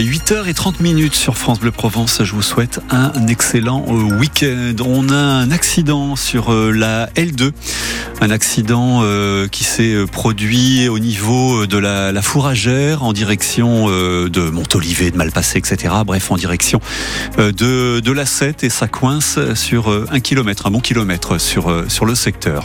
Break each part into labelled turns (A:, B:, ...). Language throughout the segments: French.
A: 8h30 minutes sur France Bleu Provence. Je vous souhaite un excellent euh, week-end. On a un accident sur euh, la L2. Un accident euh, qui s'est produit au niveau de la, fourragère en direction de Montolivet, de Malpassé, etc. Bref, en direction de, de la 7 et ça coince sur un kilomètre, un bon kilomètre sur, sur le secteur.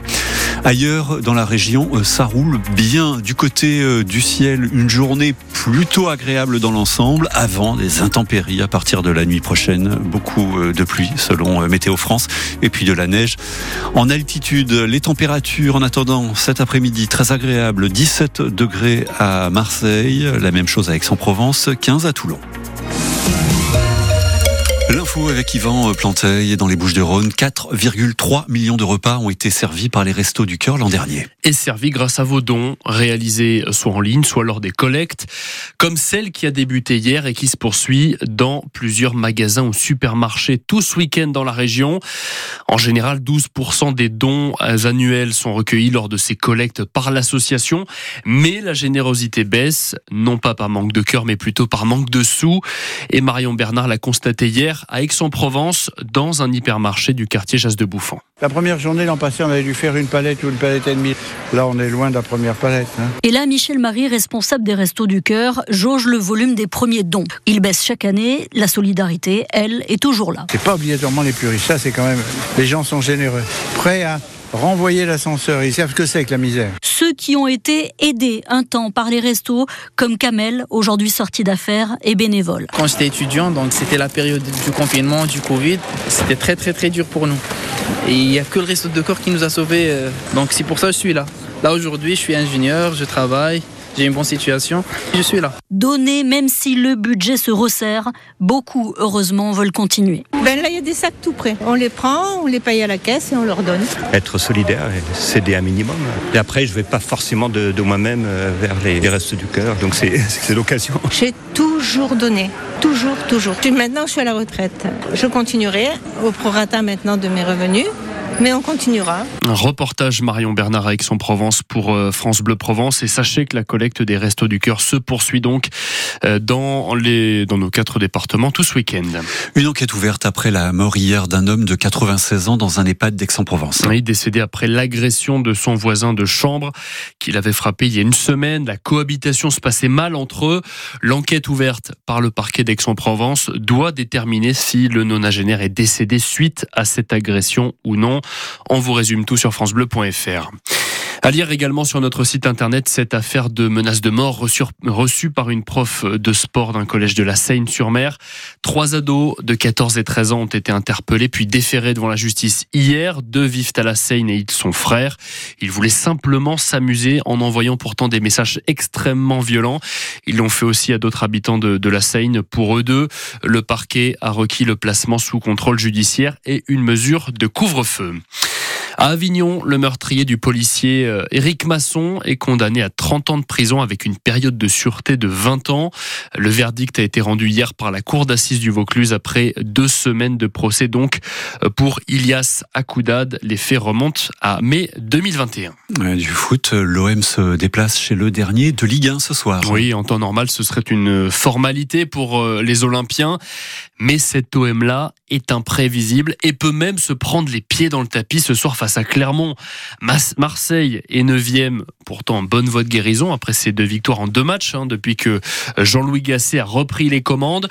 A: Ailleurs dans la région, ça roule bien du côté du ciel. Une journée plutôt agréable dans l'ensemble avant des intempéries à partir de la nuit prochaine. Beaucoup euh, de pluie selon euh, Météo France et puis de la neige. En altitude, les températures en attendant cet après-midi très agréable. 17 degrés à Marseille, la même chose à Aix-en-Provence, 15 à Toulon. Avec Yvan Planteil dans les Bouches-de-Rhône. 4,3 millions de repas ont été servis par les Restos du Cœur l'an dernier.
B: Et servis grâce à vos dons, réalisés soit en ligne, soit lors des collectes, comme celle qui a débuté hier et qui se poursuit dans plusieurs magasins ou supermarchés tout ce week-end dans la région. En général, 12% des dons annuels sont recueillis lors de ces collectes par l'association, mais la générosité baisse, non pas par manque de cœur, mais plutôt par manque de sous. Et Marion Bernard l'a constaté hier Aix-en-Provence dans un hypermarché du quartier Chasse de Bouffant.
C: La première journée l'an passé, on avait dû faire une palette ou une palette et demie. Là, on est loin de la première palette. Hein.
D: Et là, Michel Marie, responsable des Restos du Cœur, jauge le volume des premiers dons. Il baisse chaque année. La solidarité, elle, est toujours là.
C: C'est pas obligatoirement les plus riches. Ça, c'est quand même. Les gens sont généreux. Prêts à renvoyer l'ascenseur. Ils savent ce que c'est que la misère.
D: Ceux qui ont été aidés un temps par les restos, comme Kamel, aujourd'hui sorti d'affaires et bénévole.
E: Quand j'étais étudiant, donc c'était la période du confinement, du Covid, c'était très très très dur pour nous. Et il n'y a que le resto de corps qui nous a sauvés. Euh, donc c'est pour ça que je suis là. Là aujourd'hui, je suis ingénieur, je travaille j'ai une bonne situation, je suis là.
D: Donner, même si le budget se resserre, beaucoup, heureusement, veulent continuer.
F: Ben là, il y a des sacs tout prêts. On les prend, on les paye à la caisse et on leur donne.
G: Être solidaire et céder un minimum. Et après, je ne vais pas forcément de, moi-même euh, vers les, restes du cœur, donc c'est l'occasion.
F: J'ai toujours donné. Toujours, toujours. Maintenant, je suis à la retraite. Je continuerai au prorata maintenant de mes revenus mais on continuera.
B: Un reportage Marion Bernard à Aix-en-Provence pour euh, France Bleu Provence. Et sachez que la collecte des Restos du Cœur se poursuit donc euh, dans, les, dans nos quatre départements tout ce week-end.
A: Une enquête ouverte après la mort hier d'un homme de 96 ans dans un EHPAD d'Aix-en-Provence.
B: Oui, décédé après l'agression de son voisin de chambre qu'il avait frappé il y a une semaine. La cohabitation se passait mal entre eux. L'enquête ouverte par le parquet d'Aix-en-Provence doit déterminer si le nonagénaire est décédé suite à cette agression ou non. On vous résume tout sur francebleu.fr. À lire également sur notre site internet cette affaire de menace de mort reçue, par une prof de sport d'un collège de la Seine-sur-Mer. Trois ados de 14 et 13 ans ont été interpellés puis déférés devant la justice hier. Deux vivent à la Seine et ils sont frères. Ils voulaient simplement s'amuser en envoyant pourtant des messages extrêmement violents. Ils l'ont fait aussi à d'autres habitants de, de la Seine. Pour eux deux, le parquet a requis le placement sous contrôle judiciaire et une mesure de couvre-feu. À Avignon, le meurtrier du policier euh, Éric Masson est condamné à 30 ans de prison avec une période de sûreté de 20 ans. Le verdict a été rendu hier par la cour d'assises du Vaucluse après deux semaines de procès donc euh, pour Ilias Akoudad. Les faits remontent à mai 2021.
A: Du foot, l'OM se déplace chez le dernier de Ligue 1 ce soir.
B: Oui, en temps normal, ce serait une formalité pour euh, les Olympiens. Mais cet OM-là est imprévisible et peut même se prendre les pieds dans le tapis ce soir face à Clermont. Marseille est 9e, pourtant en bonne voie de guérison après ses deux victoires en deux matchs, hein, depuis que Jean-Louis Gasset a repris les commandes.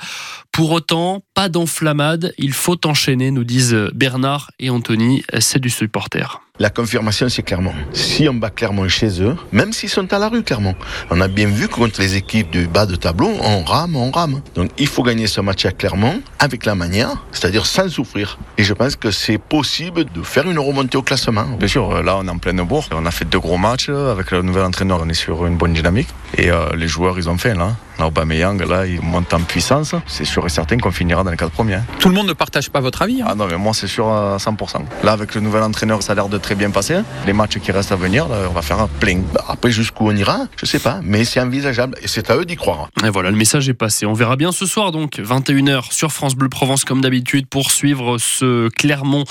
B: Pour autant, pas d'enflammade, il faut enchaîner, nous disent Bernard et Anthony, c'est du supporter.
H: La confirmation, c'est Clermont. Si on bat Clermont chez eux, même s'ils sont à la rue, Clermont, on a bien vu que contre les équipes du bas de tableau, on rame, on rame. Donc il faut gagner ce match à Clermont avec la manière, c'est-à-dire sans souffrir. Et je pense que c'est possible de faire une remontée au classement.
I: Bien sûr, là on est en pleine bourre. On a fait deux gros matchs. Avec le nouvel entraîneur, on est sur une bonne dynamique. Et euh, les joueurs, ils ont fait là. Aubameyang, là, il monte en puissance. C'est sûr et certain qu'on finira dans les quatre premiers.
B: Tout le monde ne partage pas votre avis
I: hein Ah non, mais moi, c'est sûr à 100%. Là, avec le nouvel entraîneur, ça a l'air de très bien passer. Les matchs qui restent à venir, on va faire un plein.
H: Bah, après, jusqu'où on ira, je sais pas, mais c'est envisageable et c'est à eux d'y croire.
B: Et voilà, le message est passé. On verra bien ce soir, donc, 21h sur France Bleu Provence, comme d'habitude, pour suivre ce Clermont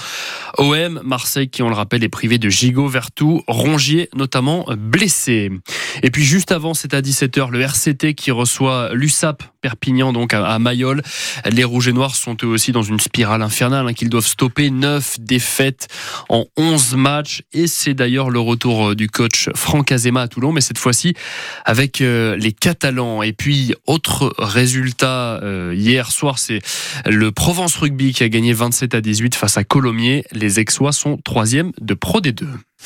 B: OM. Marseille, qui, on le rappelle, est privé de Gigot, Vertou, Rongier, notamment blessé. Et puis, juste avant, c'est c'est à 17h le RCT qui reçoit l'USAP Perpignan donc à Mayol. Les Rouges et Noirs sont eux aussi dans une spirale infernale hein, qu'ils doivent stopper. 9 défaites en 11 matchs et c'est d'ailleurs le retour du coach Franck Azema à Toulon mais cette fois-ci avec euh, les Catalans. Et puis autre résultat euh, hier soir c'est le Provence Rugby qui a gagné 27 à 18 face à Colomiers. Les Aixois sont troisième de Pro D2.